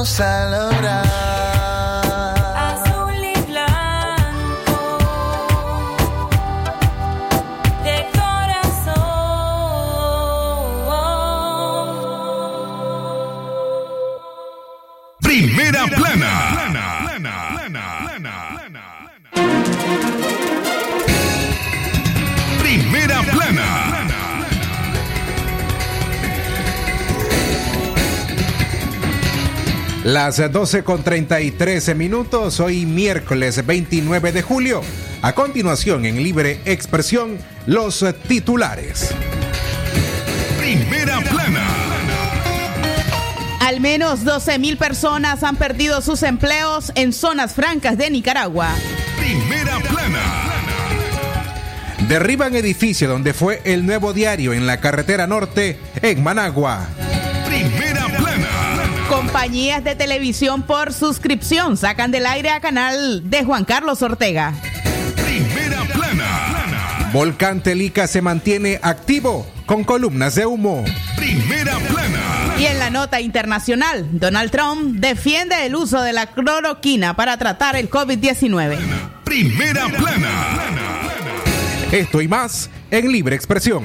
Vamos a lograr. Las 12 con 33 minutos, hoy miércoles 29 de julio. A continuación, en libre expresión, los titulares. Primera plana. Al menos 12 mil personas han perdido sus empleos en zonas francas de Nicaragua. Primera plana. Derriban edificio donde fue el nuevo diario en la carretera norte en Managua. Primera plana. Compañías de televisión por suscripción sacan del aire a canal de Juan Carlos Ortega. Primera plana. Volcán Telica se mantiene activo con columnas de humo. Primera plana. Y en la nota internacional, Donald Trump defiende el uso de la cloroquina para tratar el COVID-19. Primera plana. Esto y más en libre expresión.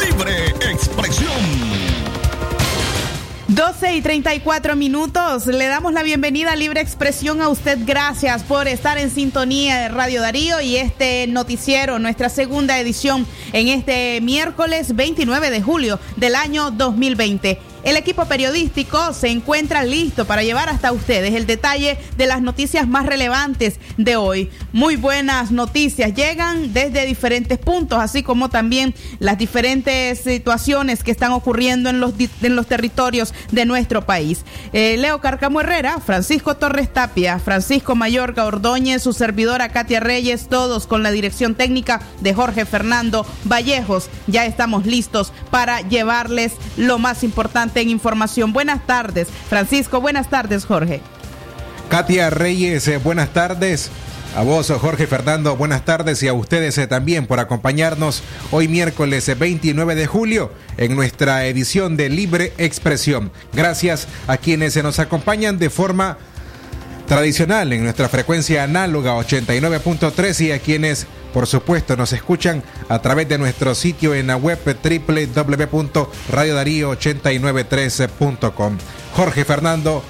Libre expresión. 12 y 34 minutos. Le damos la bienvenida a Libre Expresión a usted. Gracias por estar en sintonía de Radio Darío y este noticiero, nuestra segunda edición en este miércoles 29 de julio del año 2020. El equipo periodístico se encuentra listo para llevar hasta ustedes el detalle de las noticias más relevantes de hoy. Muy buenas noticias llegan desde diferentes puntos, así como también las diferentes situaciones que están ocurriendo en los, en los territorios de nuestro país. Eh, Leo Carcamo Herrera, Francisco Torres Tapia, Francisco Mayorga Ordóñez, su servidora Katia Reyes, todos con la dirección técnica de Jorge Fernando Vallejos. Ya estamos listos para llevarles lo más importante en información. Buenas tardes, Francisco. Buenas tardes, Jorge. Katia Reyes, eh, buenas tardes. A vos, Jorge Fernando, buenas tardes y a ustedes eh, también por acompañarnos hoy miércoles eh, 29 de julio en nuestra edición de Libre Expresión. Gracias a quienes se nos acompañan de forma tradicional en nuestra frecuencia análoga 89.3 y a quienes por supuesto nos escuchan a través de nuestro sitio en la web www.radiodarío893.com. Jorge Fernando,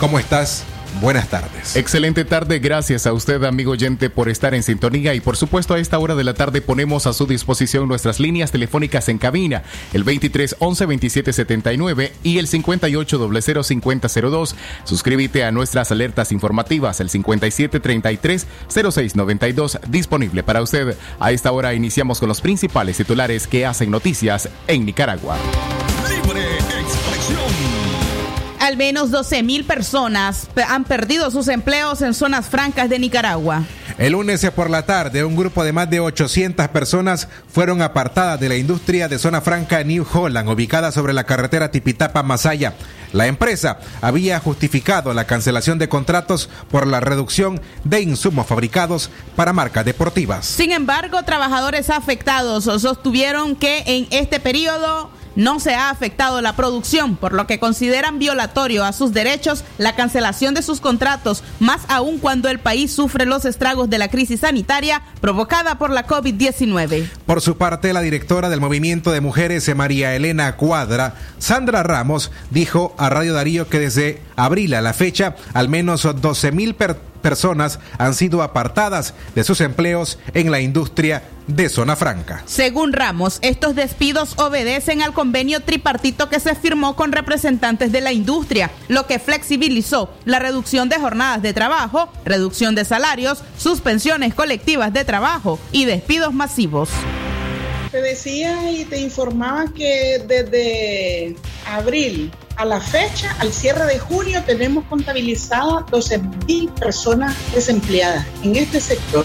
¿cómo estás? Buenas tardes. Excelente tarde, gracias a usted amigo oyente por estar en sintonía y por supuesto a esta hora de la tarde ponemos a su disposición nuestras líneas telefónicas en cabina, el 23 11 27 79 y el 58 00 50 02. Suscríbete a nuestras alertas informativas, el 57 33 06 92 disponible para usted. A esta hora iniciamos con los principales titulares que hacen noticias en Nicaragua. Libre. Al menos 12 mil personas han perdido sus empleos en zonas francas de Nicaragua. El lunes por la tarde, un grupo de más de 800 personas fueron apartadas de la industria de zona franca New Holland, ubicada sobre la carretera Tipitapa-Masaya. La empresa había justificado la cancelación de contratos por la reducción de insumos fabricados para marcas deportivas. Sin embargo, trabajadores afectados sostuvieron que en este periodo no se ha afectado la producción, por lo que consideran violatorio a sus derechos la cancelación de sus contratos, más aún cuando el país sufre los estragos de la crisis sanitaria provocada por la COVID-19. Por su parte, la directora del Movimiento de Mujeres, María Elena Cuadra, Sandra Ramos, dijo a Radio Darío que desde abril a la fecha, al menos 12 mil personas personas han sido apartadas de sus empleos en la industria de Zona Franca. Según Ramos, estos despidos obedecen al convenio tripartito que se firmó con representantes de la industria, lo que flexibilizó la reducción de jornadas de trabajo, reducción de salarios, suspensiones colectivas de trabajo y despidos masivos. Te decía y te informaba que desde abril a la fecha, al cierre de junio, tenemos contabilizadas 12.000 personas desempleadas en este sector.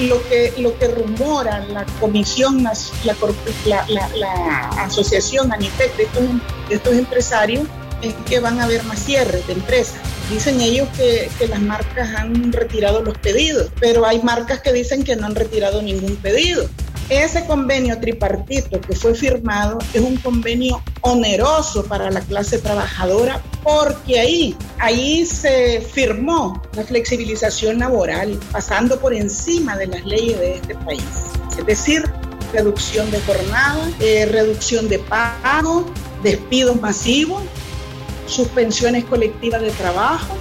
Lo que, lo que rumora la comisión, la, la, la, asociación ANITEC de estos, estos empresarios es que van a haber más cierres de empresas. Dicen ellos que, que, las marcas han retirado los pedidos, pero hay marcas que dicen que no han retirado ningún pedido. Ese convenio tripartito que fue firmado es un convenio oneroso para la clase trabajadora porque ahí, ahí se firmó la flexibilización laboral pasando por encima de las leyes de este país. Es decir, reducción de jornada, eh, reducción de pago, despidos masivos, suspensiones colectivas de trabajo,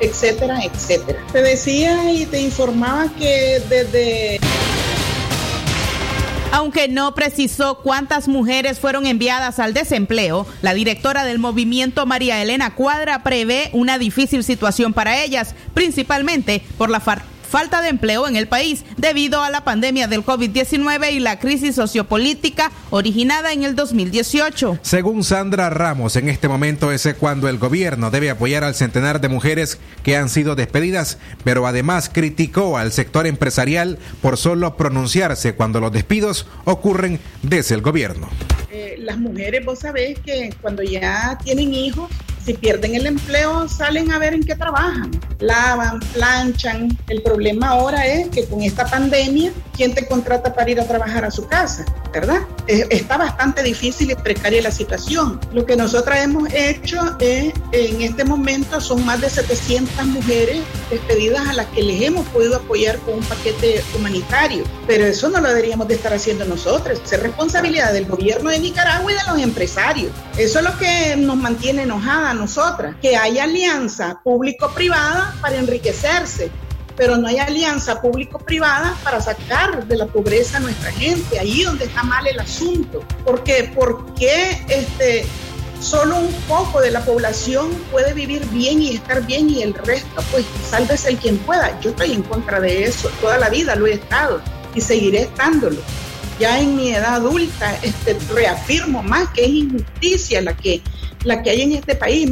etcétera, etcétera. Te decía y te informaba que desde... Aunque no precisó cuántas mujeres fueron enviadas al desempleo, la directora del movimiento María Elena Cuadra prevé una difícil situación para ellas, principalmente por la falta de empleo en el país debido a la pandemia del COVID-19 y la crisis sociopolítica originada en el 2018. Según Sandra Ramos, en este momento es cuando el gobierno debe apoyar al centenar de mujeres que han sido despedidas, pero además criticó al sector empresarial por solo pronunciarse cuando los despidos ocurren desde el gobierno. Eh, las mujeres, vos sabés que cuando ya tienen hijos, si pierden el empleo, salen a ver en qué trabajan. Lavan, planchan. El problema ahora es que con esta pandemia, ¿quién te contrata para ir a trabajar a su casa? ¿Verdad? Está bastante difícil y precaria la situación. Lo que nosotras hemos hecho es, en este momento, son más de 700 mujeres despedidas a las que les hemos podido apoyar con un paquete humanitario. Pero eso no lo deberíamos de estar haciendo nosotros. Es responsabilidad del gobierno de Nicaragua y de los empresarios. Eso es lo que nos mantiene enojadas nosotras, que hay alianza público-privada para enriquecerse, pero no hay alianza público-privada para sacar de la pobreza a nuestra gente, ahí donde está mal el asunto. Porque, ¿Por qué este, solo un poco de la población puede vivir bien y estar bien y el resto, pues sálvese el quien pueda? Yo estoy en contra de eso, toda la vida lo he estado y seguiré estándolo ya en mi edad adulta este, reafirmo más que es injusticia la que la que hay en este país.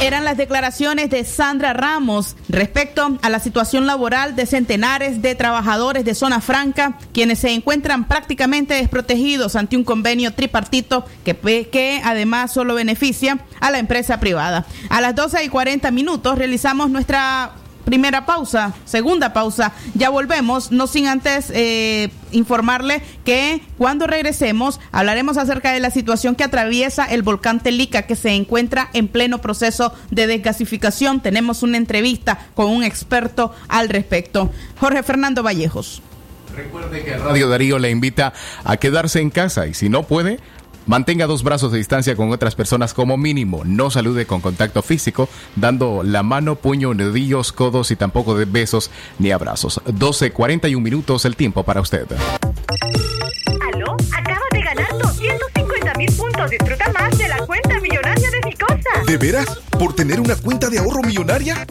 Eran las declaraciones de Sandra Ramos respecto a la situación laboral de centenares de trabajadores de zona franca, quienes se encuentran prácticamente desprotegidos ante un convenio tripartito que, que además solo beneficia a la empresa privada. A las 12 y 40 minutos realizamos nuestra primera pausa, segunda pausa, ya volvemos, no sin antes eh, informarle que cuando regresemos hablaremos acerca de la situación que atraviesa el volcán Telica que se encuentra en pleno proceso de desgasificación. Tenemos una entrevista con un experto al respecto. Jorge Fernando Vallejos. Recuerde que Radio Darío le invita a quedarse en casa y si no puede, Mantenga dos brazos de distancia con otras personas como mínimo. No salude con contacto físico, dando la mano, puño, nudillos, codos y tampoco de besos ni abrazos. 12.41 minutos el tiempo para usted. ¿Aló? Acaba de ganar 250 mil puntos. Disfruta más de la cuenta millonaria de Ficosa. ¿De veras? ¿Por tener una cuenta de ahorro millonaria?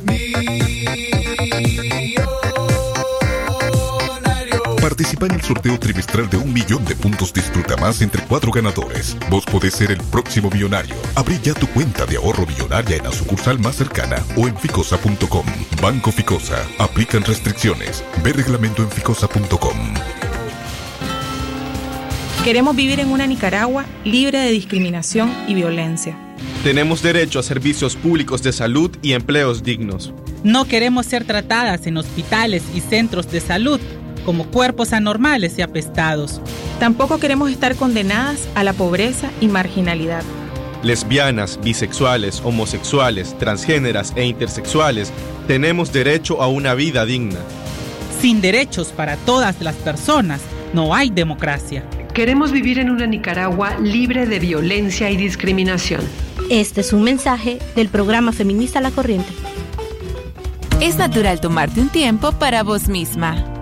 Participa en el sorteo trimestral de un millón de puntos Disfruta Más entre cuatro ganadores. Vos podés ser el próximo millonario. Abrí ya tu cuenta de ahorro millonaria en la sucursal más cercana o en ficosa.com. Banco Ficosa. Aplican restricciones. Ve reglamento en ficosa.com. Queremos vivir en una Nicaragua libre de discriminación y violencia. Tenemos derecho a servicios públicos de salud y empleos dignos. No queremos ser tratadas en hospitales y centros de salud como cuerpos anormales y apestados. Tampoco queremos estar condenadas a la pobreza y marginalidad. Lesbianas, bisexuales, homosexuales, transgéneras e intersexuales tenemos derecho a una vida digna. Sin derechos para todas las personas, no hay democracia. Queremos vivir en una Nicaragua libre de violencia y discriminación. Este es un mensaje del programa feminista La Corriente. Es natural tomarte un tiempo para vos misma.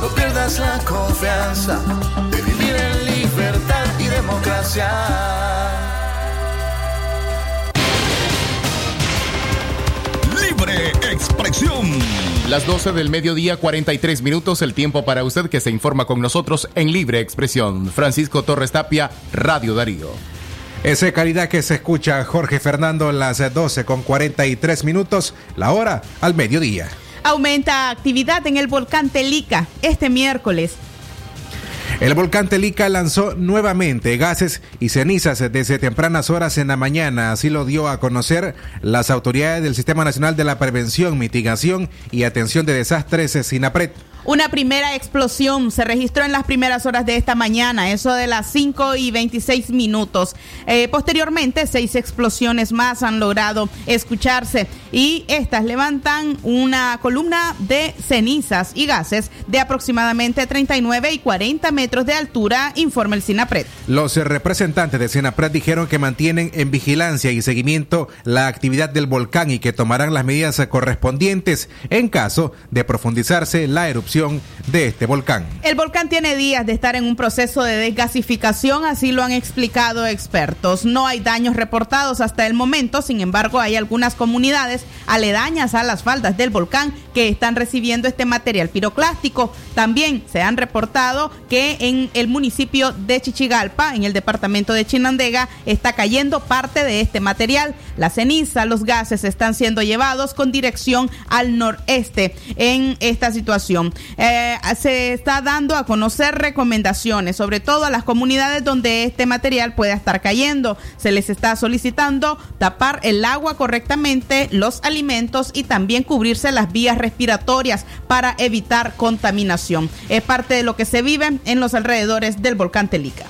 No pierdas la confianza de vivir en libertad y democracia. Libre expresión. Las 12 del mediodía, 43 minutos, el tiempo para usted que se informa con nosotros en Libre Expresión. Francisco Torres Tapia, Radio Darío. Esa calidad que se escucha Jorge Fernando las 12 con 43 minutos, la hora al mediodía. Aumenta actividad en el volcán Telica este miércoles. El volcán Telica lanzó nuevamente gases y cenizas desde tempranas horas en la mañana. Así lo dio a conocer las autoridades del Sistema Nacional de la Prevención, Mitigación y Atención de Desastres, SINAPRED. Una primera explosión se registró en las primeras horas de esta mañana, eso de las 5 y 26 minutos. Eh, posteriormente, seis explosiones más han logrado escucharse y estas levantan una columna de cenizas y gases de aproximadamente 39 y 40 metros de altura, informa el SINAPRED. Los representantes de SINAPRED dijeron que mantienen en vigilancia y seguimiento la actividad del volcán y que tomarán las medidas correspondientes en caso de profundizarse la erupción de este volcán. El volcán tiene días de estar en un proceso de desgasificación, así lo han explicado expertos. No hay daños reportados hasta el momento, sin embargo hay algunas comunidades aledañas a las faldas del volcán que están recibiendo este material piroclástico. También se han reportado que en el municipio de Chichigalpa, en el departamento de Chinandega, está cayendo parte de este material. La ceniza, los gases están siendo llevados con dirección al noreste en esta situación. Eh, se está dando a conocer recomendaciones, sobre todo a las comunidades donde este material pueda estar cayendo. Se les está solicitando tapar el agua correctamente, los alimentos y también cubrirse las vías respiratorias para evitar contaminación. Es parte de lo que se vive en los alrededores del volcán Telica.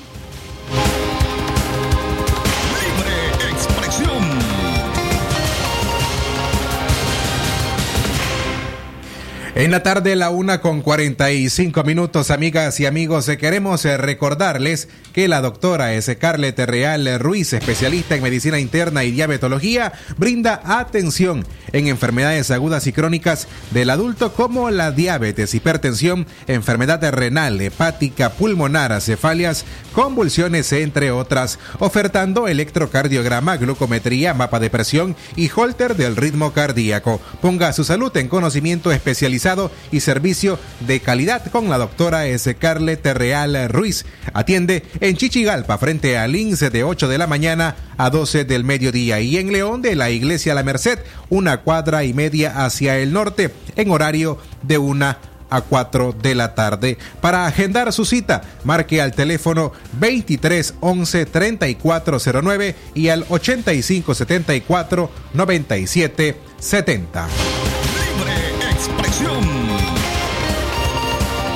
En la tarde, la una con 45 minutos, amigas y amigos, eh, queremos eh, recordarles que la doctora S. Carlet Real Ruiz, especialista en medicina interna y diabetología, brinda atención en enfermedades agudas y crónicas del adulto como la diabetes, hipertensión, enfermedad renal, hepática, pulmonar, cefalias, convulsiones, entre otras, ofertando electrocardiograma, glucometría, mapa de presión y holter del ritmo cardíaco. Ponga su salud en conocimiento especializado y servicio de calidad con la doctora S. Carlet Real Ruiz. Atiende en Chichigalpa frente al INSE de 8 de la mañana a 12 del mediodía y en León de la Iglesia La Merced, una cuadra y media hacia el norte en horario de una a 4 de la tarde. Para agendar su cita, marque al teléfono 23 11 3409 y al 85 74 97 70.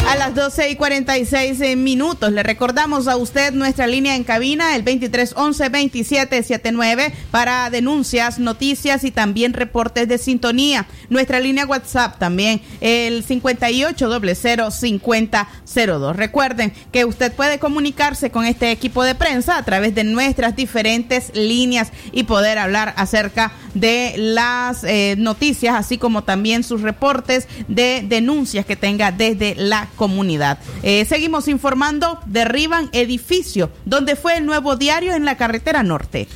A las 12 y 46 eh, minutos le recordamos a usted nuestra línea en cabina, el 2311-2779, para denuncias, noticias y también reportes de sintonía. Nuestra línea WhatsApp también, el 58005002. Recuerden que usted puede comunicarse con este equipo de prensa a través de nuestras diferentes líneas y poder hablar acerca de las eh, noticias, así como también sus reportes de denuncias que tenga desde la comunidad. Eh, seguimos informando, derriban edificio. Donde fue el nuevo diario en la carretera norte.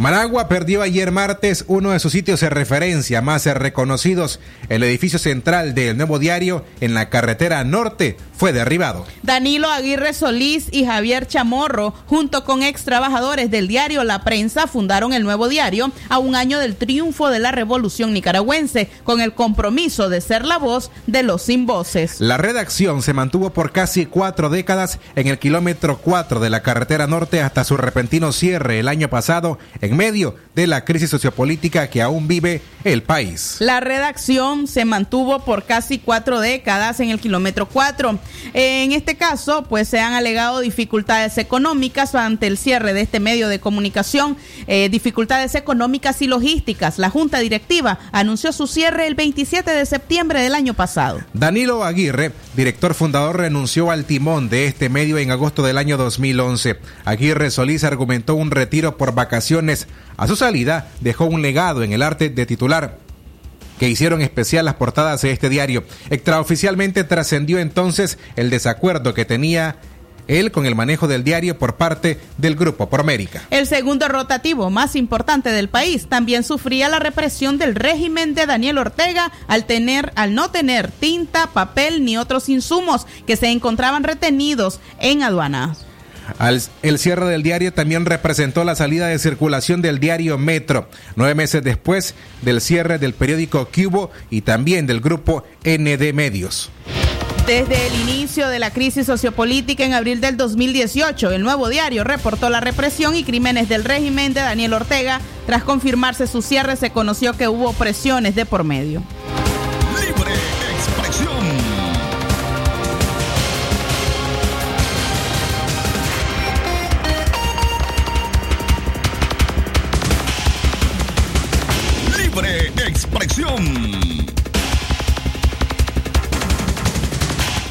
Managua perdió ayer martes uno de sus sitios de referencia más reconocidos. El edificio central del Nuevo Diario en la carretera norte fue derribado. Danilo Aguirre Solís y Javier Chamorro, junto con ex trabajadores del diario La Prensa, fundaron el Nuevo Diario a un año del triunfo de la revolución nicaragüense, con el compromiso de ser la voz de los sin voces. La redacción se mantuvo por casi cuatro décadas en el kilómetro 4 de la carretera norte hasta su repentino cierre el año pasado en medio de la crisis sociopolítica que aún vive el país. La redacción se mantuvo por casi cuatro décadas en el kilómetro 4. En este caso, pues se han alegado dificultades económicas ante el cierre de este medio de comunicación, eh, dificultades económicas y logísticas. La Junta Directiva anunció su cierre el 27 de septiembre del año pasado. Danilo Aguirre, director fundador, renunció al timón de este medio en agosto del año 2011. Aguirre Solís argumentó un retiro por vacaciones. A su salida, dejó un legado en el arte de titular que hicieron especial las portadas de este diario. Extraoficialmente trascendió entonces el desacuerdo que tenía él con el manejo del diario por parte del Grupo Promérica. El segundo rotativo más importante del país también sufría la represión del régimen de Daniel Ortega al tener al no tener tinta, papel ni otros insumos que se encontraban retenidos en aduanas. El cierre del diario también representó la salida de circulación del diario Metro, nueve meses después del cierre del periódico Cubo y también del grupo ND Medios. Desde el inicio de la crisis sociopolítica en abril del 2018, el nuevo diario reportó la represión y crímenes del régimen de Daniel Ortega. Tras confirmarse su cierre, se conoció que hubo presiones de por medio.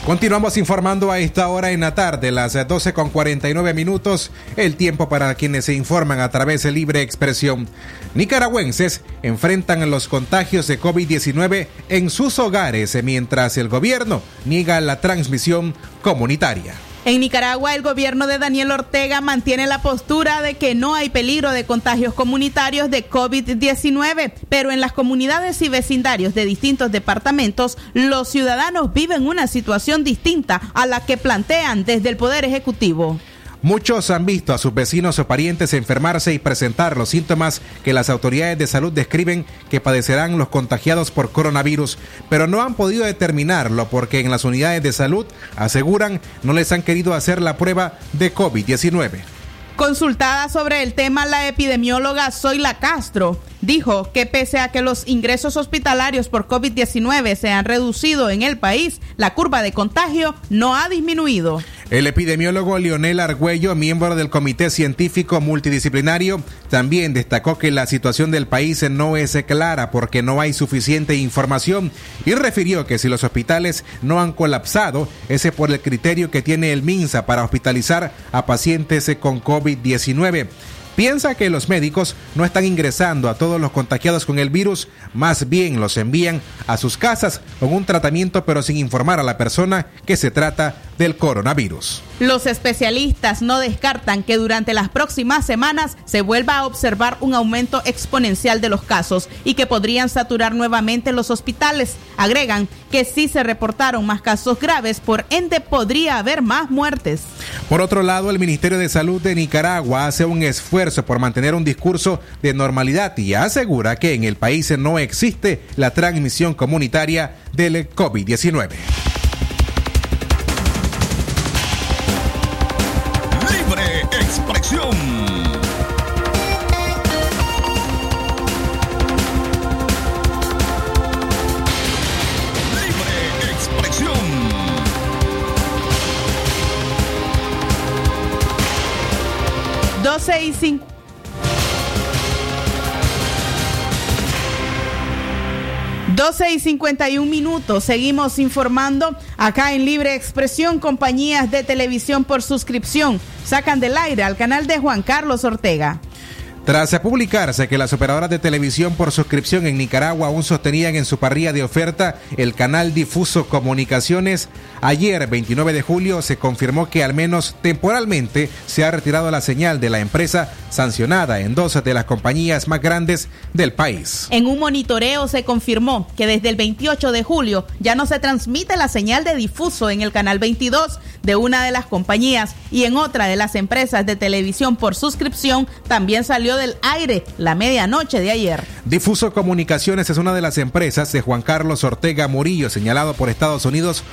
Continuamos informando a esta hora en la tarde, las 12 con 49 minutos, el tiempo para quienes se informan a través de libre expresión. Nicaragüenses enfrentan los contagios de COVID-19 en sus hogares mientras el gobierno niega la transmisión comunitaria. En Nicaragua, el gobierno de Daniel Ortega mantiene la postura de que no hay peligro de contagios comunitarios de COVID-19, pero en las comunidades y vecindarios de distintos departamentos, los ciudadanos viven una situación distinta a la que plantean desde el Poder Ejecutivo. Muchos han visto a sus vecinos o parientes enfermarse y presentar los síntomas que las autoridades de salud describen que padecerán los contagiados por coronavirus, pero no han podido determinarlo porque en las unidades de salud aseguran no les han querido hacer la prueba de COVID-19. Consultada sobre el tema, la epidemióloga Zoila Castro dijo que pese a que los ingresos hospitalarios por COVID-19 se han reducido en el país, la curva de contagio no ha disminuido. El epidemiólogo Lionel Argüello, miembro del Comité Científico Multidisciplinario, también destacó que la situación del país no es clara porque no hay suficiente información y refirió que si los hospitales no han colapsado, ese por el criterio que tiene el MINSA para hospitalizar a pacientes con COVID-19 piensa que los médicos no están ingresando a todos los contagiados con el virus, más bien los envían a sus casas con un tratamiento pero sin informar a la persona que se trata del coronavirus. Los especialistas no descartan que durante las próximas semanas se vuelva a observar un aumento exponencial de los casos y que podrían saturar nuevamente los hospitales. Agregan que si se reportaron más casos graves, por ende podría haber más muertes. Por otro lado, el Ministerio de Salud de Nicaragua hace un esfuerzo por mantener un discurso de normalidad y asegura que en el país no existe la transmisión comunitaria del COVID-19. 12 y 5. Doce y 51 minutos. Seguimos informando acá en Libre Expresión. Compañías de televisión por suscripción sacan del aire al canal de Juan Carlos Ortega. Tras publicarse que las operadoras de televisión por suscripción en Nicaragua aún sostenían en su parrilla de oferta el canal Difuso Comunicaciones, ayer 29 de julio se confirmó que al menos temporalmente se ha retirado la señal de la empresa sancionada en dos de las compañías más grandes del país. En un monitoreo se confirmó que desde el 28 de julio ya no se transmite la señal de difuso en el canal 22 de una de las compañías y en otra de las empresas de televisión por suscripción también salió del aire la medianoche de ayer. Difuso Comunicaciones es una de las empresas de Juan Carlos Ortega Murillo, señalado por Estados Unidos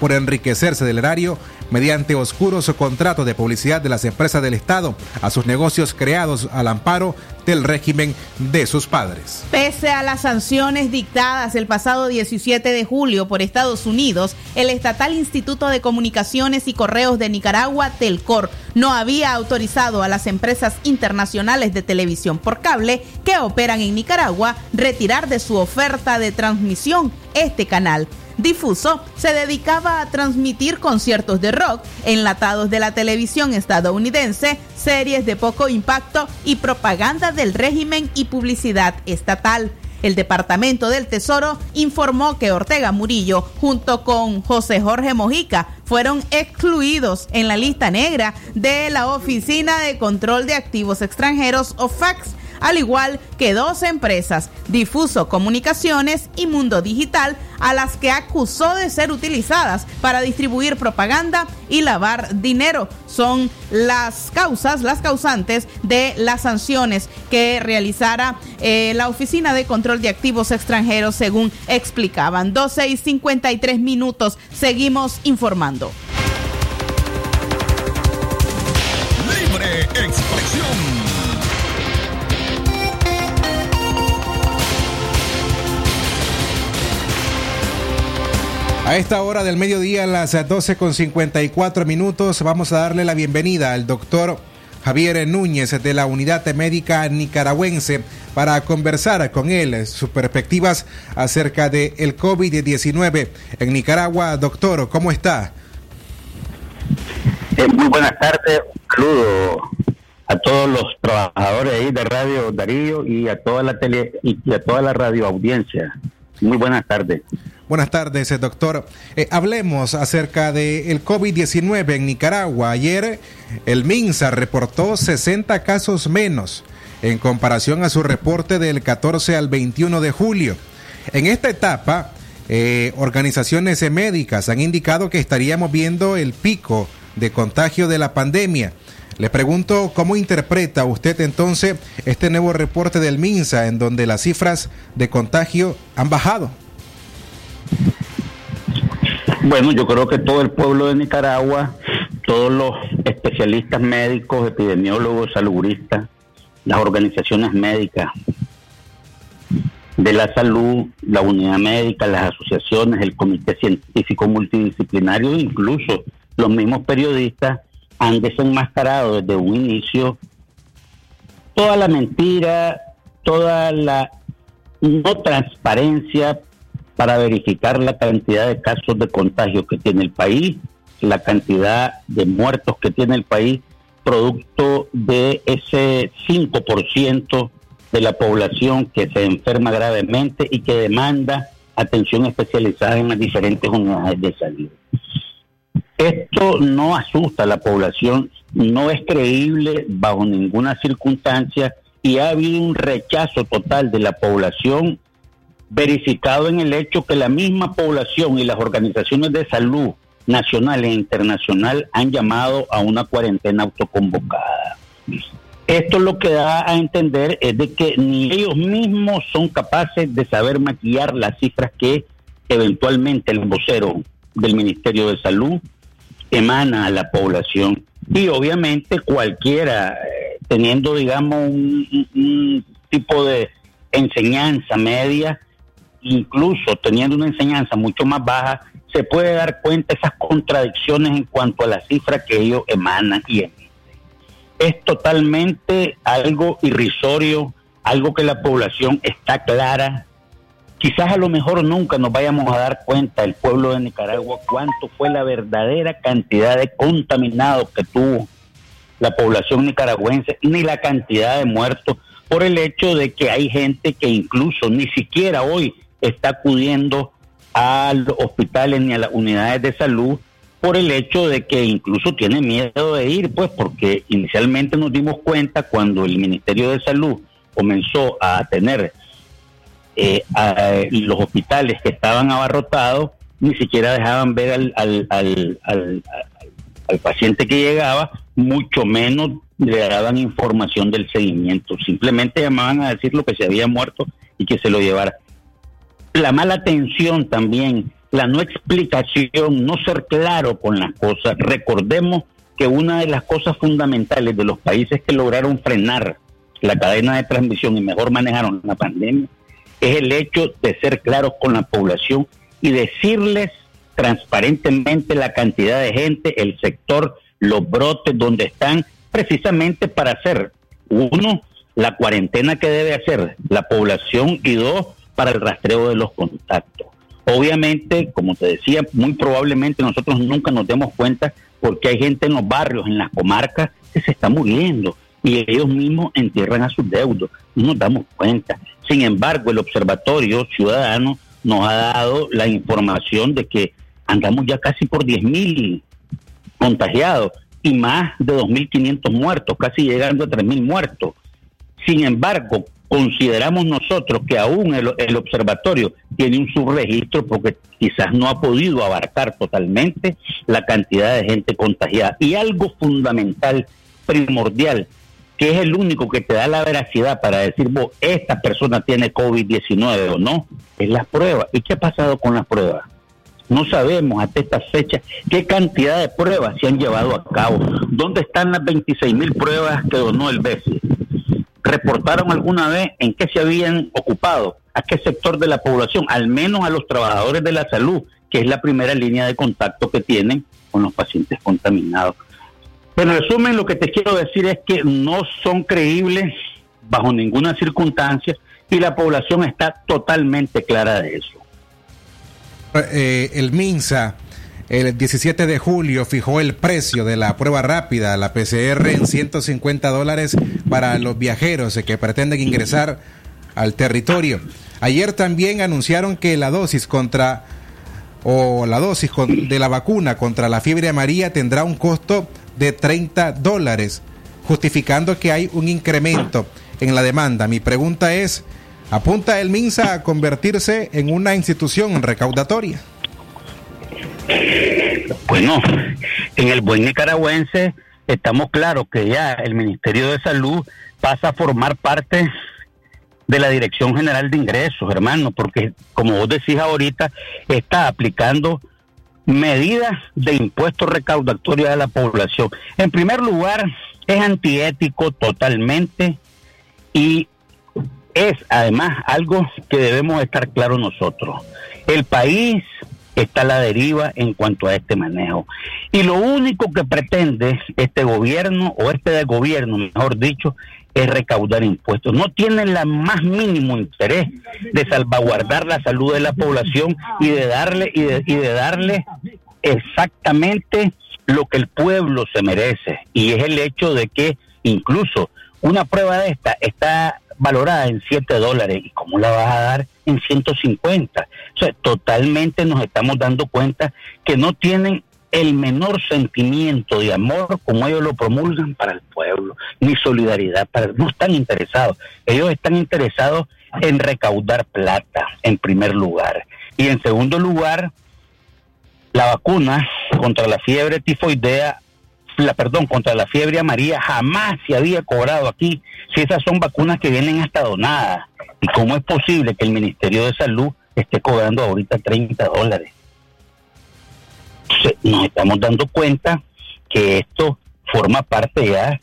por enriquecerse del erario mediante oscuros contratos de publicidad de las empresas del Estado a sus negocios creados al amparo del régimen de sus padres. Pese a las sanciones dictadas el pasado 17 de julio por Estados Unidos, el estatal Instituto de Comunicaciones y Correos de Nicaragua, Telcor, no había autorizado a las empresas internacionales de televisión por cable que operan en Nicaragua retirar de su oferta de transmisión este canal. Difuso se dedicaba a transmitir conciertos de rock, enlatados de la televisión estadounidense, series de poco impacto y propaganda del régimen y publicidad estatal. El Departamento del Tesoro informó que Ortega Murillo, junto con José Jorge Mojica, fueron excluidos en la lista negra de la Oficina de Control de Activos Extranjeros, OFAX al igual que dos empresas, Difuso Comunicaciones y Mundo Digital, a las que acusó de ser utilizadas para distribuir propaganda y lavar dinero. Son las causas, las causantes de las sanciones que realizara eh, la Oficina de Control de Activos Extranjeros, según explicaban. 12 y 53 minutos, seguimos informando. Libre expresión. A esta hora del mediodía, a las 12 con 54 minutos, vamos a darle la bienvenida al doctor Javier Núñez de la Unidad Médica Nicaragüense para conversar con él sus perspectivas acerca del el COVID-19 en Nicaragua. Doctor, ¿cómo está? Eh, muy buenas tardes, un saludo a todos los trabajadores ahí de Radio Darío y a toda la tele y a toda la radio audiencia. Muy buenas tardes. Buenas tardes, eh, doctor. Eh, hablemos acerca del COVID-19 en Nicaragua. Ayer el MINSA reportó 60 casos menos en comparación a su reporte del 14 al 21 de julio. En esta etapa, eh, organizaciones médicas han indicado que estaríamos viendo el pico de contagio de la pandemia. Le pregunto cómo interpreta usted entonces este nuevo reporte del MINSA en donde las cifras de contagio han bajado. Bueno, yo creo que todo el pueblo de Nicaragua, todos los especialistas médicos, epidemiólogos, salubristas, las organizaciones médicas de la salud, la unidad médica, las asociaciones, el comité científico multidisciplinario, incluso los mismos periodistas han desenmascarado desde un inicio toda la mentira, toda la no transparencia para verificar la cantidad de casos de contagio que tiene el país, la cantidad de muertos que tiene el país, producto de ese 5% de la población que se enferma gravemente y que demanda atención especializada en las diferentes unidades de salud. Esto no asusta a la población, no es creíble bajo ninguna circunstancia y ha habido un rechazo total de la población verificado en el hecho que la misma población y las organizaciones de salud nacional e internacional han llamado a una cuarentena autoconvocada. Esto lo que da a entender es de que ni ellos mismos son capaces de saber maquillar las cifras que eventualmente el vocero del Ministerio de Salud emana a la población. Y obviamente cualquiera, eh, teniendo, digamos, un, un tipo de enseñanza media, incluso teniendo una enseñanza mucho más baja, se puede dar cuenta esas contradicciones en cuanto a las cifras que ellos emanan y emiten. es totalmente algo irrisorio, algo que la población está clara. Quizás a lo mejor nunca nos vayamos a dar cuenta, el pueblo de Nicaragua, cuánto fue la verdadera cantidad de contaminados que tuvo la población nicaragüense, ni la cantidad de muertos, por el hecho de que hay gente que incluso ni siquiera hoy está acudiendo a los hospitales ni a las unidades de salud por el hecho de que incluso tiene miedo de ir, pues porque inicialmente nos dimos cuenta cuando el Ministerio de Salud comenzó a tener eh, a los hospitales que estaban abarrotados, ni siquiera dejaban ver al, al, al, al, al paciente que llegaba, mucho menos le daban información del seguimiento, simplemente llamaban a decir lo que se había muerto y que se lo llevara. La mala atención también la no explicación, no ser claro con las cosas. Recordemos que una de las cosas fundamentales de los países que lograron frenar la cadena de transmisión y mejor manejaron la pandemia es el hecho de ser claros con la población y decirles transparentemente la cantidad de gente, el sector, los brotes donde están, precisamente para hacer, uno, la cuarentena que debe hacer la población y dos, para el rastreo de los contactos. Obviamente, como te decía, muy probablemente nosotros nunca nos demos cuenta porque hay gente en los barrios, en las comarcas, que se está muriendo y ellos mismos entierran a sus deudos. No nos damos cuenta. Sin embargo, el Observatorio Ciudadano nos ha dado la información de que andamos ya casi por 10.000 contagiados y más de 2.500 muertos, casi llegando a 3.000 muertos. Sin embargo, consideramos nosotros que aún el, observatorio tiene un subregistro porque quizás no ha podido abarcar totalmente la cantidad de gente contagiada. Y algo fundamental, primordial, que es el único que te da la veracidad para decir, vos, esta persona tiene COVID-19 o no, es las pruebas. ¿Y qué ha pasado con las pruebas? No sabemos hasta esta fecha qué cantidad de pruebas se han llevado a cabo. ¿Dónde están las 26 mil pruebas que donó el BESI? Reportaron alguna vez en qué se habían ocupado, a qué sector de la población, al menos a los trabajadores de la salud, que es la primera línea de contacto que tienen con los pacientes contaminados. En resumen, lo que te quiero decir es que no son creíbles bajo ninguna circunstancia y la población está totalmente clara de eso. Eh, el MINSA el 17 de julio fijó el precio de la prueba rápida, la PCR, en 150 dólares para los viajeros que pretenden ingresar al territorio. Ayer también anunciaron que la dosis contra o la dosis de la vacuna contra la fiebre amarilla tendrá un costo de 30 dólares, justificando que hay un incremento en la demanda. Mi pregunta es, ¿apunta el MINSA a convertirse en una institución recaudatoria? Bueno, en el buen nicaragüense estamos claros que ya el Ministerio de Salud pasa a formar parte de la Dirección General de Ingresos, hermano, porque como vos decís ahorita, está aplicando medidas de impuestos recaudatorios a la población. En primer lugar, es antiético totalmente y es además algo que debemos estar claros nosotros. El país está la deriva en cuanto a este manejo. Y lo único que pretende este gobierno, o este de gobierno, mejor dicho, es recaudar impuestos. No tienen la más mínimo interés de salvaguardar la salud de la población y de darle y de, y de darle exactamente lo que el pueblo se merece. Y es el hecho de que incluso una prueba de esta está valorada en 7 dólares. ¿Y cómo la vas a dar en 150? O sea, totalmente nos estamos dando cuenta que no tienen el menor sentimiento de amor como ellos lo promulgan para el pueblo, ni solidaridad, para, no están interesados. Ellos están interesados en recaudar plata, en primer lugar. Y en segundo lugar, la vacuna contra la fiebre tifoidea la perdón, contra la fiebre amarilla jamás se había cobrado aquí, si esas son vacunas que vienen hasta donadas. ¿Y cómo es posible que el Ministerio de Salud esté cobrando ahorita 30 dólares? nos estamos dando cuenta que esto forma parte ya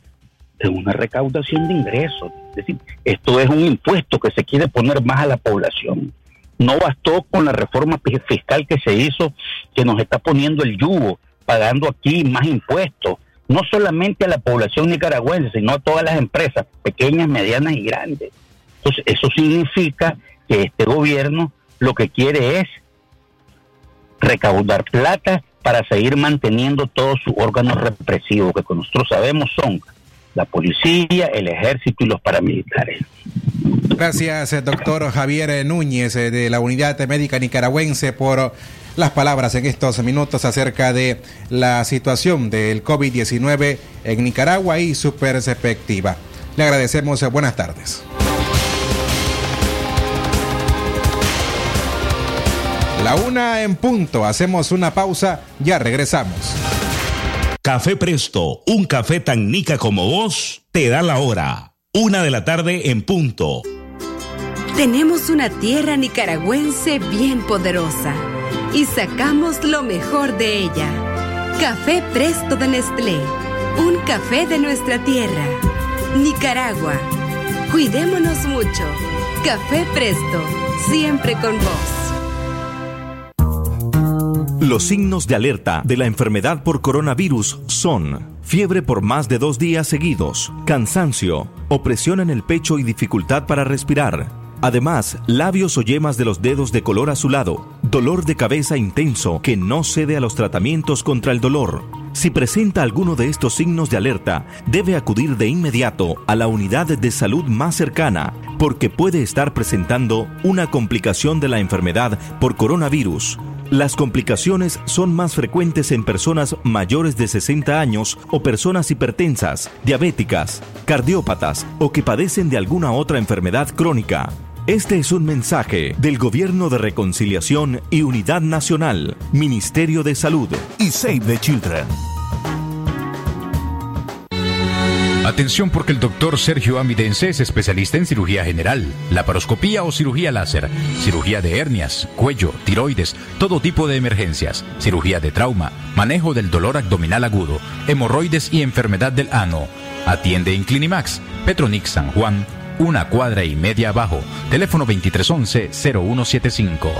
de una recaudación de ingresos. Es decir, esto es un impuesto que se quiere poner más a la población. No bastó con la reforma fiscal que se hizo, que nos está poniendo el yugo, pagando aquí más impuestos no solamente a la población nicaragüense, sino a todas las empresas, pequeñas, medianas y grandes. Entonces, eso significa que este gobierno lo que quiere es recaudar plata para seguir manteniendo todos sus órganos represivos, que nosotros sabemos son la policía, el ejército y los paramilitares. Gracias, eh, doctor Javier eh, Núñez eh, de la Unidad Médica Nicaragüense por las palabras en estos minutos acerca de la situación del COVID-19 en Nicaragua y su perspectiva. Le agradecemos. Buenas tardes. La una en punto. Hacemos una pausa. Ya regresamos. Café Presto, un café tan nica como vos, te da la hora. Una de la tarde en punto. Tenemos una tierra nicaragüense bien poderosa y sacamos lo mejor de ella. Café Presto de Nestlé, un café de nuestra tierra. Nicaragua. Cuidémonos mucho. Café Presto, siempre con vos. Los signos de alerta de la enfermedad por coronavirus son fiebre por más de dos días seguidos, cansancio, opresión en el pecho y dificultad para respirar. Además, labios o yemas de los dedos de color azulado, dolor de cabeza intenso que no cede a los tratamientos contra el dolor. Si presenta alguno de estos signos de alerta, debe acudir de inmediato a la unidad de salud más cercana, porque puede estar presentando una complicación de la enfermedad por coronavirus. Las complicaciones son más frecuentes en personas mayores de 60 años o personas hipertensas, diabéticas, cardiópatas o que padecen de alguna otra enfermedad crónica. Este es un mensaje del Gobierno de Reconciliación y Unidad Nacional, Ministerio de Salud y Save the Children. Atención porque el doctor Sergio Amidense es especialista en cirugía general, laparoscopía o cirugía láser, cirugía de hernias, cuello, tiroides, todo tipo de emergencias, cirugía de trauma, manejo del dolor abdominal agudo, hemorroides y enfermedad del ano. Atiende en Clinimax, Petronix San Juan, una cuadra y media abajo, teléfono 2311-0175.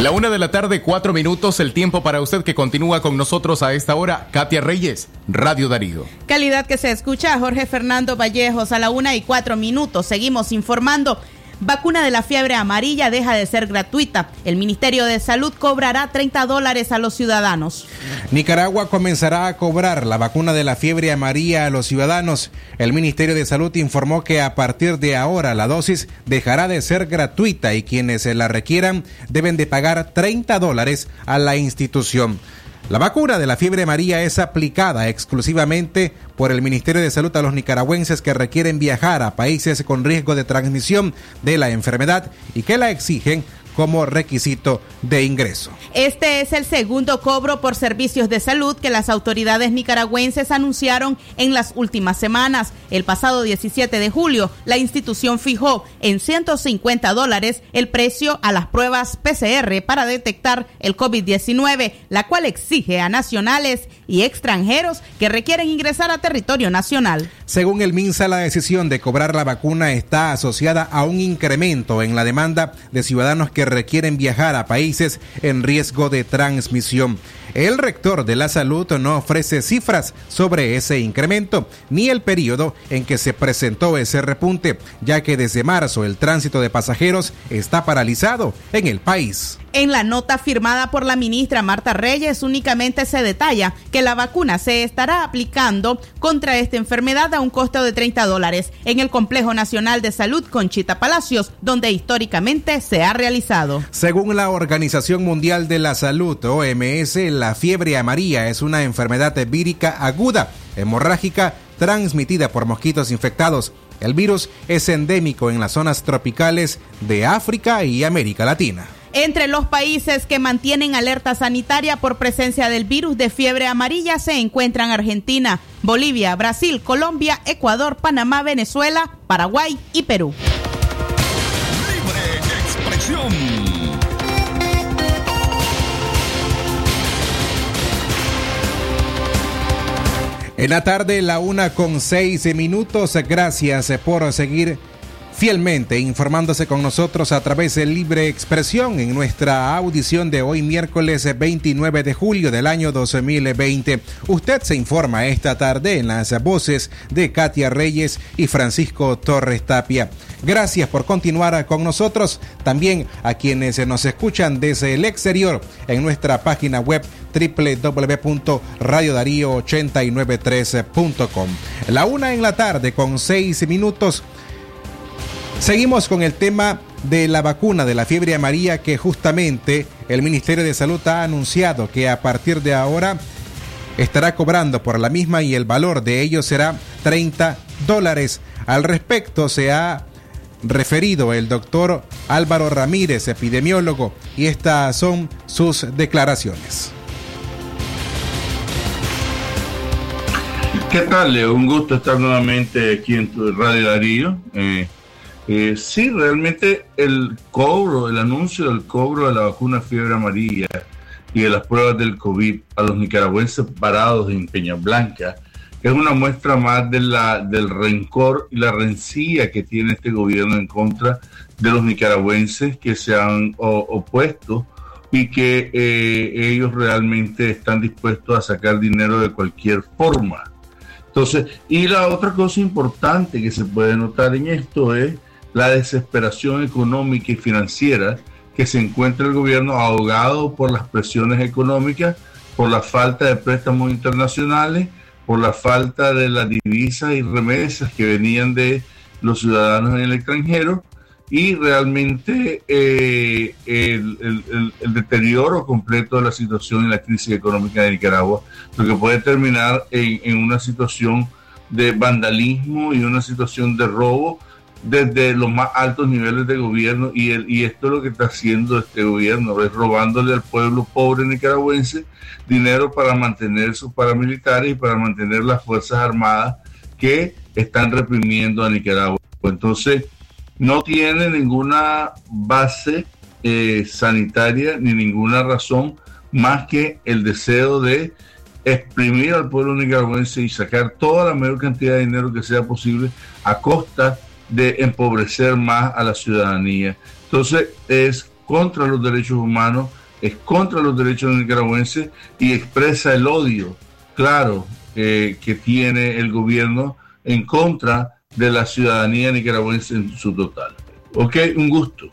La una de la tarde, cuatro minutos, el tiempo para usted que continúa con nosotros a esta hora. Katia Reyes, Radio Darío. Calidad que se escucha Jorge Fernando Vallejos a la una y cuatro minutos. Seguimos informando. Vacuna de la fiebre amarilla deja de ser gratuita. El Ministerio de Salud cobrará 30 dólares a los ciudadanos. Nicaragua comenzará a cobrar la vacuna de la fiebre amarilla a los ciudadanos. El Ministerio de Salud informó que a partir de ahora la dosis dejará de ser gratuita y quienes la requieran deben de pagar 30 dólares a la institución. La vacuna de la fiebre amarilla es aplicada exclusivamente por el Ministerio de Salud a los nicaragüenses que requieren viajar a países con riesgo de transmisión de la enfermedad y que la exigen como requisito de ingreso. Este es el segundo cobro por servicios de salud que las autoridades nicaragüenses anunciaron en las últimas semanas. El pasado 17 de julio, la institución fijó en 150 dólares el precio a las pruebas PCR para detectar el COVID-19, la cual exige a nacionales y extranjeros que requieren ingresar a territorio nacional. Según el MINSA, la decisión de cobrar la vacuna está asociada a un incremento en la demanda de ciudadanos que requieren viajar a países en riesgo de transmisión. El rector de la salud no ofrece cifras sobre ese incremento ni el periodo en que se presentó ese repunte, ya que desde marzo el tránsito de pasajeros está paralizado en el país. En la nota firmada por la ministra Marta Reyes únicamente se detalla que la vacuna se estará aplicando contra esta enfermedad a un costo de 30 dólares en el Complejo Nacional de Salud Conchita Palacios, donde históricamente se ha realizado. Según la Organización Mundial de la Salud, OMS, la fiebre amarilla es una enfermedad vírica aguda, hemorrágica, transmitida por mosquitos infectados. El virus es endémico en las zonas tropicales de África y América Latina. Entre los países que mantienen alerta sanitaria por presencia del virus de fiebre amarilla se encuentran Argentina, Bolivia, Brasil, Colombia, Ecuador, Panamá, Venezuela, Paraguay y Perú. Libre expresión. En la tarde, la una con seis minutos. Gracias por seguir fielmente informándose con nosotros a través de Libre Expresión en nuestra audición de hoy miércoles 29 de julio del año 2020. Usted se informa esta tarde en las voces de Katia Reyes y Francisco Torres Tapia. Gracias por continuar con nosotros, también a quienes nos escuchan desde el exterior en nuestra página web www.radiodarío893.com. La una en la tarde con seis minutos. Seguimos con el tema de la vacuna de la fiebre amarilla que justamente el Ministerio de Salud ha anunciado que a partir de ahora estará cobrando por la misma y el valor de ello será 30 dólares. Al respecto se ha referido el doctor Álvaro Ramírez, epidemiólogo, y estas son sus declaraciones. ¿Qué tal? Un gusto estar nuevamente aquí en tu Radio Darío. Eh, eh, sí, realmente el cobro, el anuncio del cobro de la vacuna fiebre amarilla y de las pruebas del COVID a los nicaragüenses parados en Peña Blanca es una muestra más de la, del rencor y la rencilla que tiene este gobierno en contra de los nicaragüenses que se han opuesto y que eh, ellos realmente están dispuestos a sacar dinero de cualquier forma. Entonces, y la otra cosa importante que se puede notar en esto es la desesperación económica y financiera que se encuentra el gobierno ahogado por las presiones económicas, por la falta de préstamos internacionales, por la falta de las divisas y remesas que venían de los ciudadanos en el extranjero y realmente eh, el, deterioro completo de la situación y la crisis económica de Nicaragua, lo que puede terminar en, en una situación de vandalismo y una situación de robo desde los más altos niveles de gobierno y, el, y esto es lo que está haciendo este gobierno, es robándole al pueblo pobre nicaragüense dinero para mantener sus paramilitares y para mantener las Fuerzas Armadas que están reprimiendo a Nicaragua. Entonces, no tiene ninguna base eh, sanitaria ni ninguna razón más que el deseo de exprimir al pueblo nicaragüense y sacar toda la mayor cantidad de dinero que sea posible a costa de empobrecer más a la ciudadanía. Entonces es contra los derechos humanos, es contra los derechos nicaragüenses y expresa el odio, claro, eh, que tiene el gobierno en contra de la ciudadanía nicaragüense en su total. Ok, un gusto.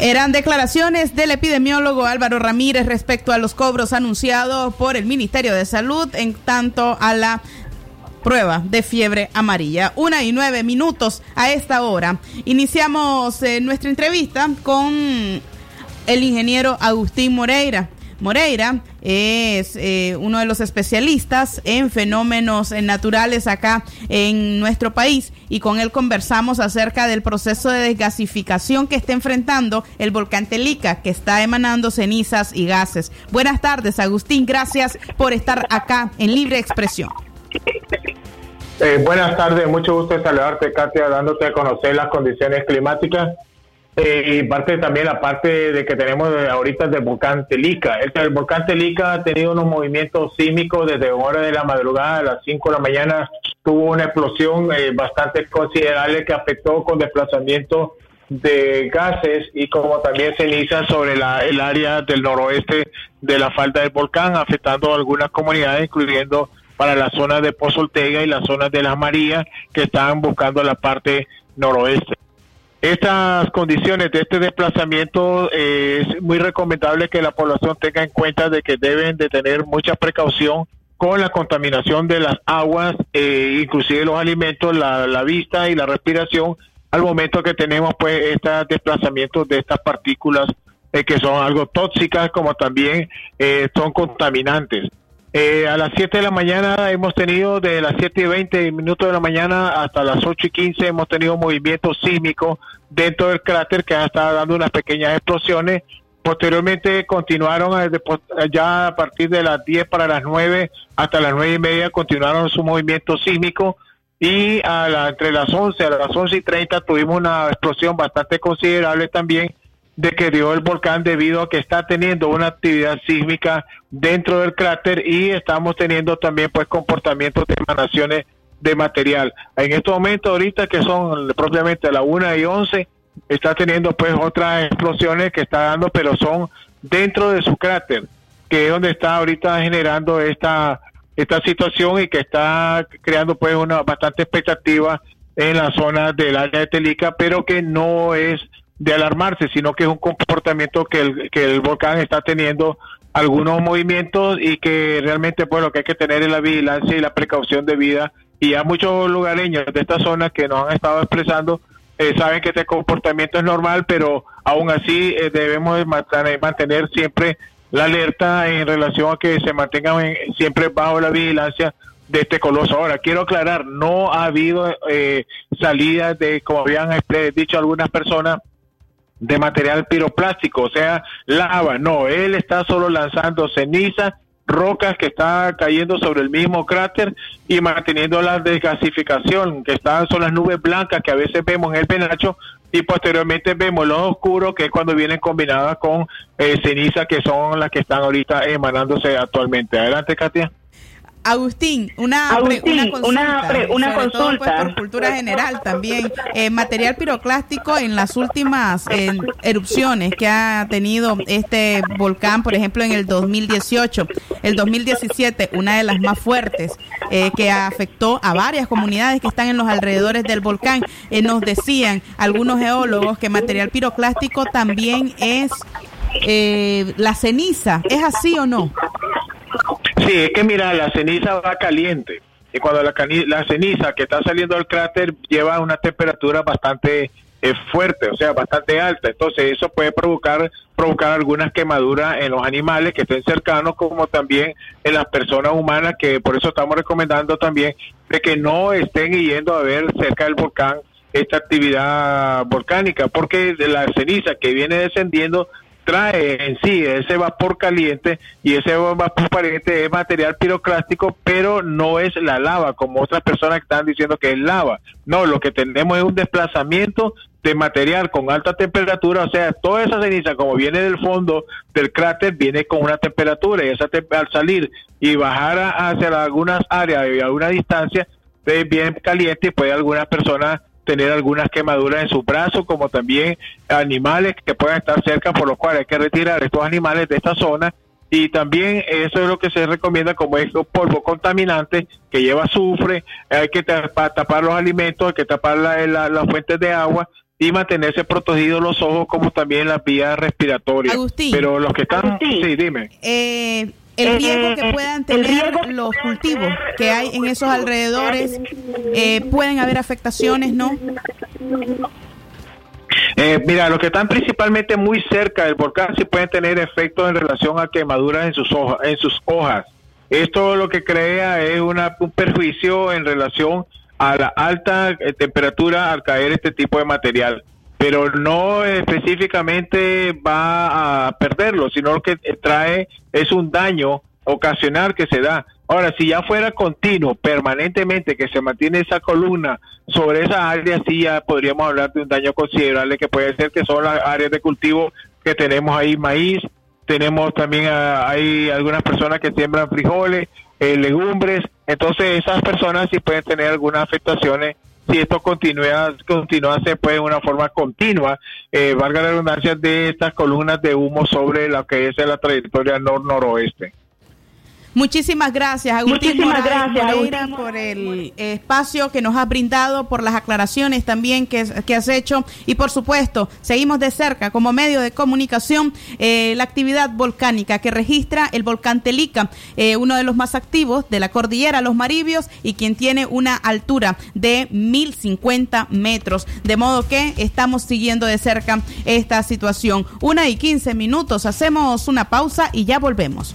Eran declaraciones del epidemiólogo Álvaro Ramírez respecto a los cobros anunciados por el Ministerio de Salud en tanto a la prueba de fiebre amarilla. Una y nueve minutos a esta hora. Iniciamos eh, nuestra entrevista con el ingeniero Agustín Moreira. Moreira es eh, uno de los especialistas en fenómenos naturales acá en nuestro país y con él conversamos acerca del proceso de desgasificación que está enfrentando el volcán Telica, que está emanando cenizas y gases. Buenas tardes, Agustín. Gracias por estar acá en Libre Expresión. Eh, buenas tardes, mucho gusto saludarte, Katia, dándote a conocer las condiciones climáticas eh, y parte también la parte de que tenemos ahorita del volcán Telica. El, volcán Telica ha tenido unos movimientos sísmicos desde hora de la madrugada a las 5 de la mañana. Tuvo una explosión eh, bastante considerable que afectó con desplazamiento de gases y como también cenizas sobre la, el área del noroeste de la falda del volcán, afectando algunas comunidades, incluyendo para la zona de Pozo Ortega y la zona de Las Marías que están buscando la parte noroeste. Estas condiciones de este desplazamiento eh, es muy recomendable que la población tenga en cuenta de que deben de tener mucha precaución con la contaminación de las aguas, eh, inclusive los alimentos, la, vista y la respiración, al momento que tenemos pues estos desplazamientos de estas partículas eh, que son algo tóxicas como también son contaminantes. Eh, a las 7 de la mañana hemos tenido, de las 7 y 20 minutos de la mañana hasta las 8 y 15, hemos tenido movimiento sísmico dentro del cráter que ha estado dando unas pequeñas explosiones. Posteriormente continuaron ya a partir de las 10 para las 9 hasta las 9 y media continuaron su movimiento sísmico y a la, entre las 11 a las 11 y 30 tuvimos una explosión bastante considerable también de que dio el volcán debido a que está teniendo una actividad sísmica dentro del cráter y estamos teniendo también pues comportamientos de emanaciones de material. En estos momentos, ahorita que son propiamente a la 1 y 11, está teniendo pues otras explosiones que está dando, pero son dentro de su cráter, que es donde está ahorita generando esta esta situación y que está creando pues una bastante expectativa en la zona del área de Telica, pero que no es de alarmarse, sino que es un comportamiento que el, que el volcán está teniendo algunos movimientos y que realmente pues lo que hay que tener es la vigilancia y la precaución de vida y ya muchos lugareños de esta zona que nos han estado expresando eh, saben que este comportamiento es normal, pero aún así eh, debemos mantener, siempre la alerta en relación a que se mantengan siempre bajo la vigilancia de este coloso. Ahora, quiero aclarar, no ha habido eh, salidas de, como habían dicho algunas personas, de material piroplástico, o sea, lava. No, él está solo lanzando ceniza, rocas que está cayendo sobre el mismo cráter y manteniendo la desgasificación, que están son las nubes blancas que a veces vemos en el penacho y posteriormente vemos los oscuros, que es cuando vienen combinadas con eh, ceniza, que son las que están ahorita emanándose actualmente. Adelante, Katia. Agustín, una, una consulta, una, consulta. pues, por cultura general también. Eh, material piroclástico en las últimas erupciones que ha tenido este volcán, por ejemplo, en el 2018, el 2017, una de las más fuertes eh, que afectó a varias comunidades que están en los alrededores del volcán. Eh, nos decían algunos geólogos que material piroclástico también es la ceniza. ¿Es así o no? Sí, es que mira, la ceniza va caliente. Y cuando la, la ceniza que está saliendo del cráter lleva una temperatura bastante eh, fuerte, o sea, bastante alta. Entonces eso puede provocar provocar algunas quemaduras en los animales que estén cercanos, como también en las personas humanas, que por eso estamos recomendando también de que no estén yendo a ver cerca del volcán esta actividad volcánica, porque de la ceniza que viene descendiendo trae en sí ese vapor caliente y ese vapor caliente es material piroclástico, pero no es la lava, como otras personas están diciendo que es lava. No, lo que tenemos es un desplazamiento de material con alta temperatura, o sea, toda esa ceniza como viene del fondo del cráter viene con una temperatura y esa al salir y bajar hacia algunas áreas y a alguna distancia es bien caliente y puede algunas personas tener algunas quemaduras en sus brazos, como también animales que puedan estar cerca, por lo cual hay que retirar estos animales de esta zona. Y también eso es lo que se recomienda como es polvo contaminante que lleva azufre, hay que tapar, los alimentos, hay que tapar las la, fuentes de agua y mantenerse protegidos los ojos como también las vías respiratorias. Pero los que están... Sí, dime. Eh, el riesgo que puedan tener los cultivos que hay en esos alrededores, eh, pueden haber afectaciones, ¿no? Eh, mira, los que están principalmente muy cerca del volcán sí pueden tener efectos en relación a quemaduras en sus hojas. En sus hojas. Esto lo que crea es una, un perjuicio en relación a la alta eh, temperatura al caer este tipo de material pero no específicamente va a perderlo, sino lo que trae es un daño ocasional que se da. Ahora, si ya fuera continuo, permanentemente, que se mantiene esa columna sobre esa área, sí ya podríamos hablar de un daño considerable que puede ser que son las áreas de cultivo que tenemos ahí maíz, tenemos también hay algunas personas que siembran frijoles, eh, legumbres, entonces esas personas sí pueden tener algunas afectaciones si esto continúa, continúa se puede de una forma continua, eh, valga la redundancia, de estas columnas de humo sobre lo que es la trayectoria nor-noroeste. Muchísimas gracias, Agustín Muchísimas gracias, por el espacio que nos has brindado, por las aclaraciones también que, que, has hecho y por supuesto seguimos de cerca como medio de comunicación eh, la actividad volcánica que registra el volcán Telica, eh, uno de los más activos de la cordillera Los Maribios y quien tiene una altura de 1050 metros. De modo que estamos siguiendo de cerca esta situación. Una y quince minutos, hacemos una pausa y ya volvemos.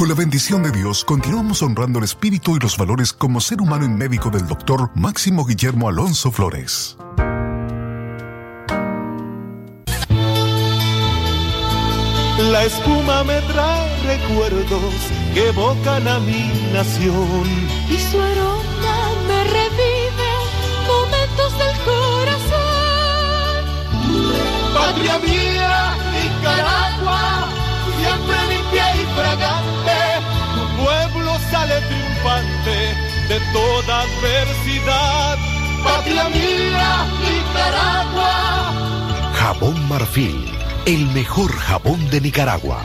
Con la bendición de Dios, continuamos honrando el espíritu y los valores como ser humano y médico del doctor Máximo Guillermo Alonso Flores. La espuma me trae recuerdos que evocan a mi nación. Y su aroma me revive momentos del corazón. Patria mía, Nicaragua, siempre limpia y fragante. De toda adversidad. Patria mía, Nicaragua. Jabón Marfil, el mejor jabón de Nicaragua.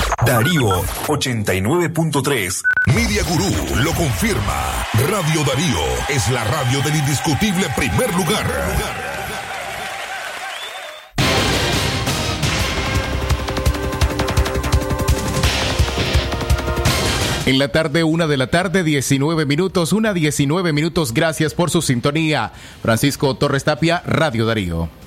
Darío 89.3. Media Gurú lo confirma. Radio Darío es la radio del indiscutible primer lugar. En la tarde, una de la tarde, 19 minutos, una 19 minutos. Gracias por su sintonía. Francisco Torres Tapia, Radio Darío.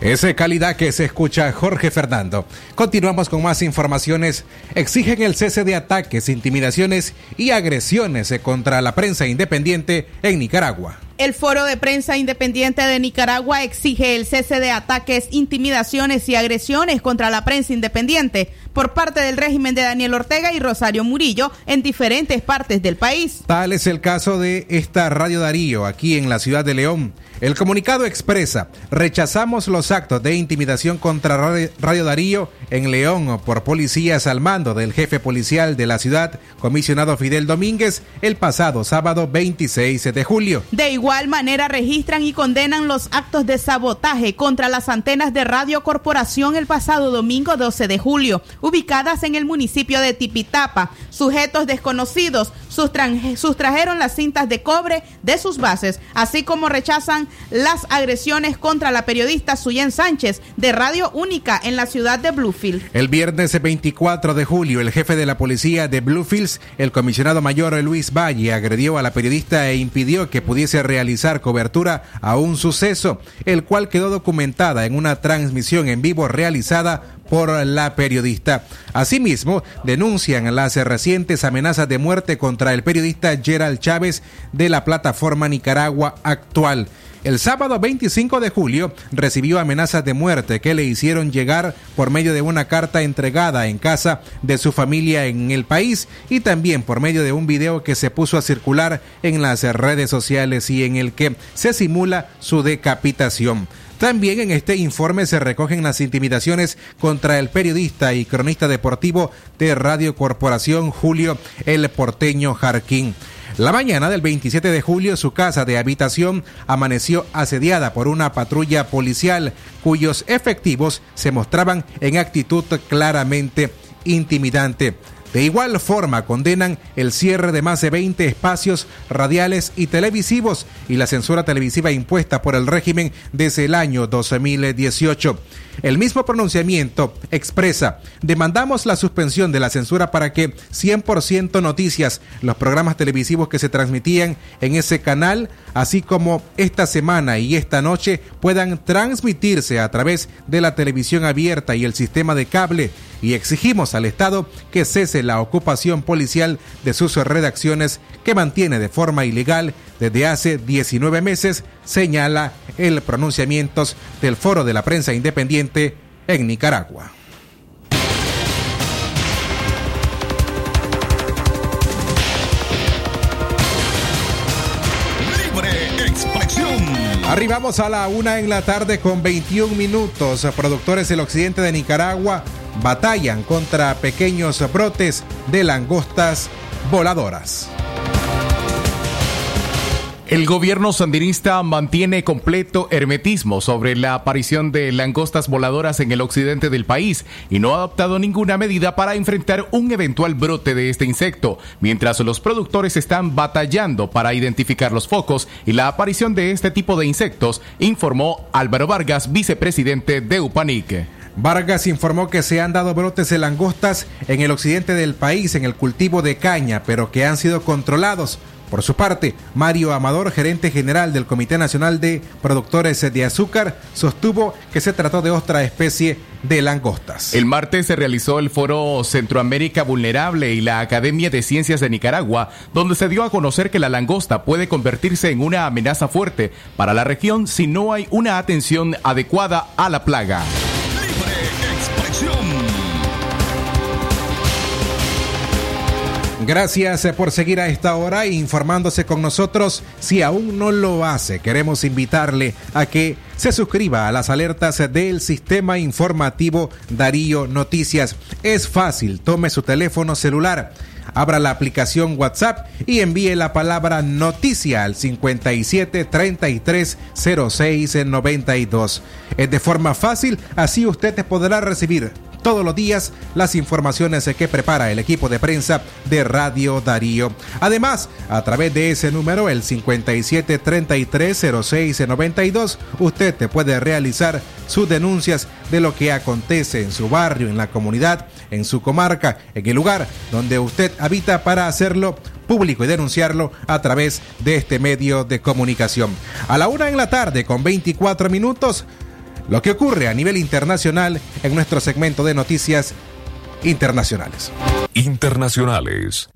Esa calidad que se escucha Jorge Fernando. Continuamos con más informaciones. Exigen el cese de ataques, intimidaciones y agresiones contra la prensa independiente en Nicaragua. El Foro de Prensa Independiente de Nicaragua exige el cese de ataques, intimidaciones y agresiones contra la prensa independiente por parte del régimen de Daniel Ortega y Rosario Murillo en diferentes partes del país. Tal es el caso de esta Radio Darío aquí en la ciudad de León. El comunicado expresa, rechazamos los actos de intimidación contra Radio Darío en León por policías al mando del jefe policial de la ciudad, comisionado Fidel Domínguez, el pasado sábado 26 de julio. De igual manera registran y condenan los actos de sabotaje contra las antenas de Radio Corporación el pasado domingo 12 de julio, ubicadas en el municipio de Tipitapa. Sujetos desconocidos sustrajeron las cintas de cobre de sus bases, así como rechazan las agresiones contra la periodista Suyen Sánchez de Radio Única en la ciudad de Bluefield. El viernes 24 de julio, el jefe de la policía de Bluefields, el comisionado mayor Luis Valle, agredió a la periodista e impidió que pudiese realizar cobertura a un suceso, el cual quedó documentada en una transmisión en vivo realizada por la periodista. Asimismo, denuncian las recientes amenazas de muerte contra el periodista Gerald Chávez de la plataforma Nicaragua Actual. El sábado 25 de julio recibió amenazas de muerte que le hicieron llegar por medio de una carta entregada en casa de su familia en el país y también por medio de un video que se puso a circular en las redes sociales y en el que se simula su decapitación. También en este informe se recogen las intimidaciones contra el periodista y cronista deportivo de Radio Corporación Julio El Porteño Jarquín. La mañana del 27 de julio su casa de habitación amaneció asediada por una patrulla policial cuyos efectivos se mostraban en actitud claramente intimidante. De igual forma, condenan el cierre de más de 20 espacios radiales y televisivos y la censura televisiva impuesta por el régimen desde el año 2018. El mismo pronunciamiento expresa, demandamos la suspensión de la censura para que 100% noticias, los programas televisivos que se transmitían en ese canal, así como esta semana y esta noche, puedan transmitirse a través de la televisión abierta y el sistema de cable y exigimos al Estado que cese la ocupación policial de sus redacciones que mantiene de forma ilegal desde hace 19 meses, señala el pronunciamiento del Foro de la Prensa Independiente en Nicaragua. Arribamos a la una en la tarde con 21 minutos. Productores del occidente de Nicaragua batallan contra pequeños brotes de langostas voladoras. El gobierno sandinista mantiene completo hermetismo sobre la aparición de langostas voladoras en el occidente del país y no ha adoptado ninguna medida para enfrentar un eventual brote de este insecto, mientras los productores están batallando para identificar los focos y la aparición de este tipo de insectos, informó Álvaro Vargas, vicepresidente de UPANIC. Vargas informó que se han dado brotes de langostas en el occidente del país en el cultivo de caña, pero que han sido controlados. Por su parte, Mario Amador, gerente general del Comité Nacional de Productores de Azúcar, sostuvo que se trató de otra especie de langostas. El martes se realizó el foro Centroamérica Vulnerable y la Academia de Ciencias de Nicaragua, donde se dio a conocer que la langosta puede convertirse en una amenaza fuerte para la región si no hay una atención adecuada a la plaga. Gracias por seguir a esta hora informándose con nosotros. Si aún no lo hace, queremos invitarle a que se suscriba a las alertas del sistema informativo Darío Noticias. Es fácil, tome su teléfono celular. Abra la aplicación WhatsApp y envíe la palabra noticia al 57 33 06 92. Es de forma fácil, así usted podrá recibir todos los días las informaciones que prepara el equipo de prensa de Radio Darío. Además, a través de ese número, el 57330692, usted te puede realizar sus denuncias de lo que acontece en su barrio, en la comunidad, en su comarca, en el lugar donde usted habita para hacerlo público y denunciarlo a través de este medio de comunicación. A la una en la tarde con 24 minutos lo que ocurre a nivel internacional en nuestro segmento de noticias internacionales. Internacionales.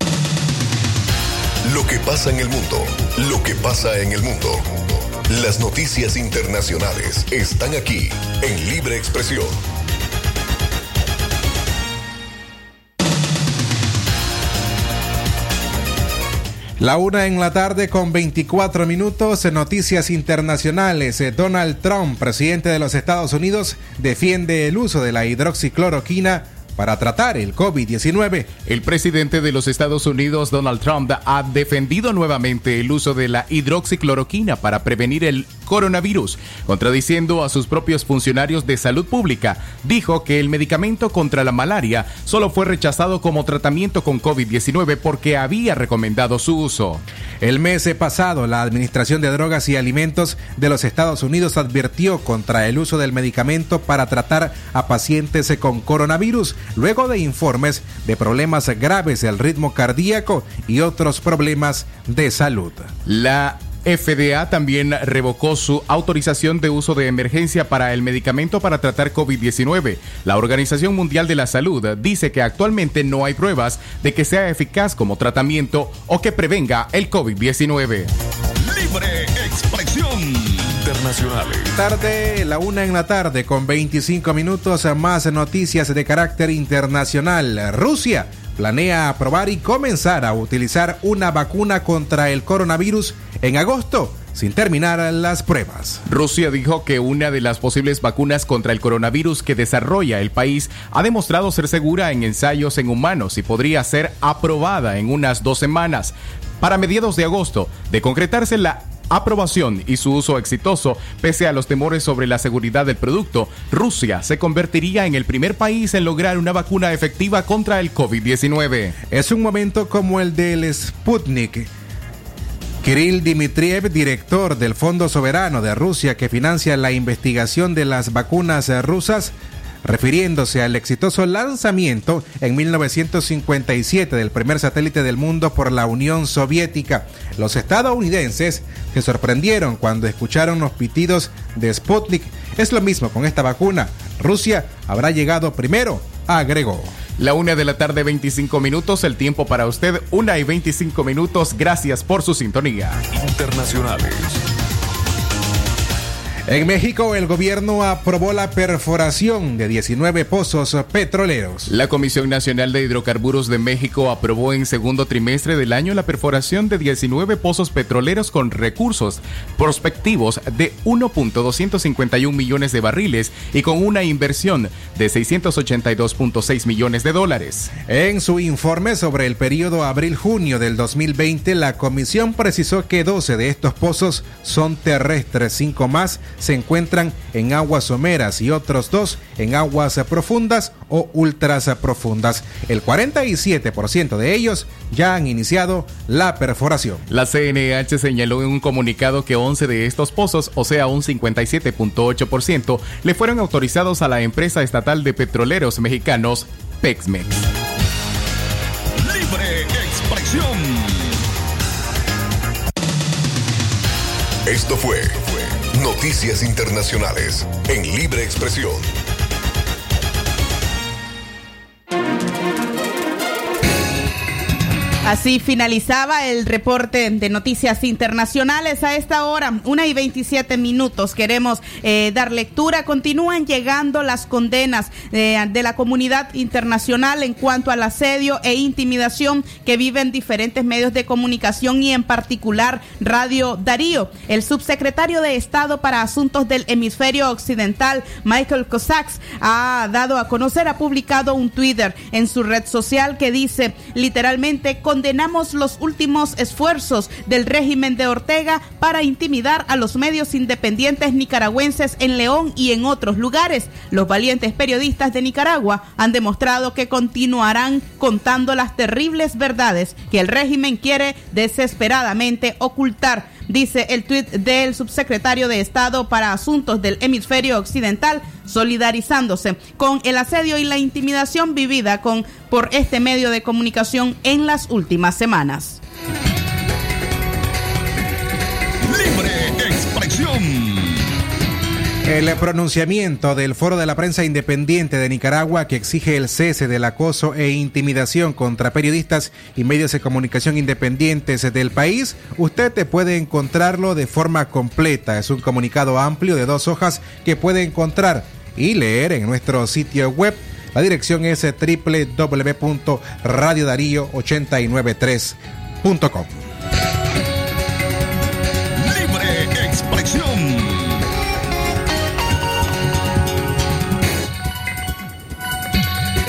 Lo que pasa en el mundo, lo que pasa en el mundo. Las noticias internacionales están aquí en Libre Expresión. La una en la tarde con 24 minutos en noticias internacionales. Eh, Donald Trump, presidente de los Estados Unidos, defiende el uso de la hidroxicloroquina para tratar el COVID-19. El presidente de los Estados Unidos, Donald Trump, ha defendido nuevamente el uso de la hidroxicloroquina para prevenir el coronavirus, contradiciendo a sus propios funcionarios de salud pública. Dijo que el medicamento contra la malaria solo fue rechazado como tratamiento con COVID-19 porque había recomendado su uso. El mes pasado, la Administración de Drogas y Alimentos de los Estados Unidos advirtió contra el uso del medicamento para tratar a pacientes con coronavirus luego de informes de problemas graves del ritmo cardíaco y otros problemas de salud. La FDA también revocó su autorización de uso de emergencia para el medicamento para tratar COVID-19. La Organización Mundial de la Salud dice que actualmente no hay pruebas de que sea eficaz como tratamiento o que prevenga el COVID-19. Internacionales. Tarde, la una en la tarde, con 25 minutos más noticias de carácter internacional. Rusia planea aprobar y comenzar a utilizar una vacuna contra el coronavirus en agosto sin terminar las pruebas. Rusia dijo que una de las posibles vacunas contra el coronavirus que desarrolla el país ha demostrado ser segura en ensayos en humanos y podría ser aprobada en unas dos semanas. Para mediados de agosto, de concretarse la aprobación y su uso exitoso, pese a los temores sobre la seguridad del producto, Rusia se convertiría en el primer país en lograr una vacuna efectiva contra el COVID-19. Es un momento como el del Sputnik. Kirill Dmitriev, director del Fondo Soberano de Rusia que financia la investigación de las vacunas rusas, refiriéndose al exitoso lanzamiento en 1957 del primer satélite del mundo por la Unión Soviética. Los estadounidenses se sorprendieron cuando escucharon los pitidos de Sputnik. Es lo mismo con esta vacuna. Rusia habrá llegado primero, agregó. La una de la tarde, 25 minutos. El tiempo para usted, una y 25 minutos. Gracias por su sintonía. Internacionales. En México, el gobierno aprobó la perforación de 19 pozos petroleros. La Comisión Nacional de Hidrocarburos de México aprobó en segundo trimestre del año la perforación de 19 pozos petroleros con recursos prospectivos de 1.251 millones de barriles y con una inversión de 682.6 millones de dólares. En su informe sobre el periodo abril-junio del 2020, la comisión precisó que 12 de estos pozos son terrestres, 5 más se encuentran en aguas someras y otros dos en aguas profundas o ultras profundas. El 47% de ellos ya han iniciado la perforación. La CNH señaló en un comunicado que 11 de estos pozos, o sea un 57.8%, le fueron autorizados a la empresa estatal de petroleros mexicanos Pexmex. Libre expresión. Esto fue Noticias Internacionales en Libre Expresión. Así finalizaba el reporte de noticias internacionales a esta hora, una y 27 minutos. Queremos eh, dar lectura. Continúan llegando las condenas eh, de la comunidad internacional en cuanto al asedio e intimidación que viven diferentes medios de comunicación y en particular Radio Darío. El subsecretario de Estado para Asuntos del Hemisferio Occidental, Michael Cossacks, ha dado a conocer, ha publicado un Twitter en su red social que dice literalmente condenamos los últimos esfuerzos del régimen de Ortega para intimidar a los medios independientes nicaragüenses en León y en otros lugares. Los valientes periodistas de Nicaragua han demostrado que continuarán contando las terribles verdades que el régimen quiere desesperadamente ocultar dice el tuit del subsecretario de Estado para Asuntos del Hemisferio Occidental, solidarizándose con el asedio y la intimidación vivida con, por este medio de comunicación en las últimas semanas. El pronunciamiento del Foro de la Prensa Independiente de Nicaragua que exige el cese del acoso e intimidación contra periodistas y medios de comunicación independientes del país, usted puede encontrarlo de forma completa. Es un comunicado amplio de dos hojas que puede encontrar y leer en nuestro sitio web. La dirección es www.radiodarío893.com.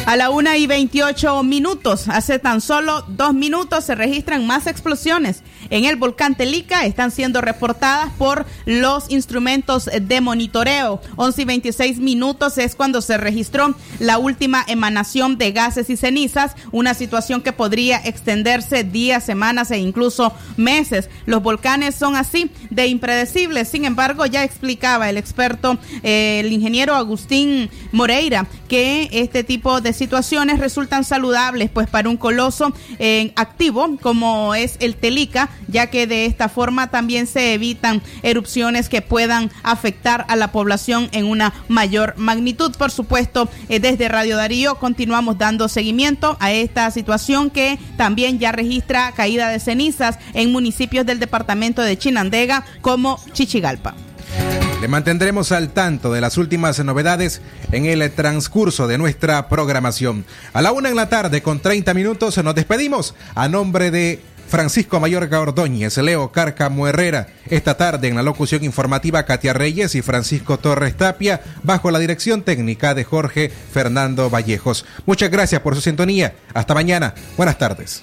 A la una y 28 minutos, hace tan solo dos minutos, se registran más explosiones en el volcán Telica. Están siendo reportadas por los instrumentos de monitoreo. 11 y 26 minutos es cuando se registró la última emanación de gases y cenizas, una situación que podría extenderse días, semanas e incluso meses. Los volcanes son así de impredecibles. Sin embargo, ya explicaba el experto, eh, el ingeniero Agustín Moreira, que este tipo de situaciones resultan saludables, pues para un coloso eh, activo como es el Telica, ya que de esta forma también se evitan erupciones que puedan afectar a la población en una mayor magnitud. Por supuesto, eh, desde Radio Darío continuamos dando seguimiento a esta situación que también ya registra caída de cenizas en municipios del departamento de Chinandega como Chichigalpa. Le mantendremos al tanto de las últimas novedades en el transcurso de nuestra programación. A la una en la tarde, con 30 minutos, nos despedimos a nombre de Francisco Mayorga Ordóñez, Leo Cárcamo Herrera. Esta tarde en la locución informativa Katia Reyes y Francisco Torres Tapia, bajo la dirección técnica de Jorge Fernando Vallejos. Muchas gracias por su sintonía. Hasta mañana. Buenas tardes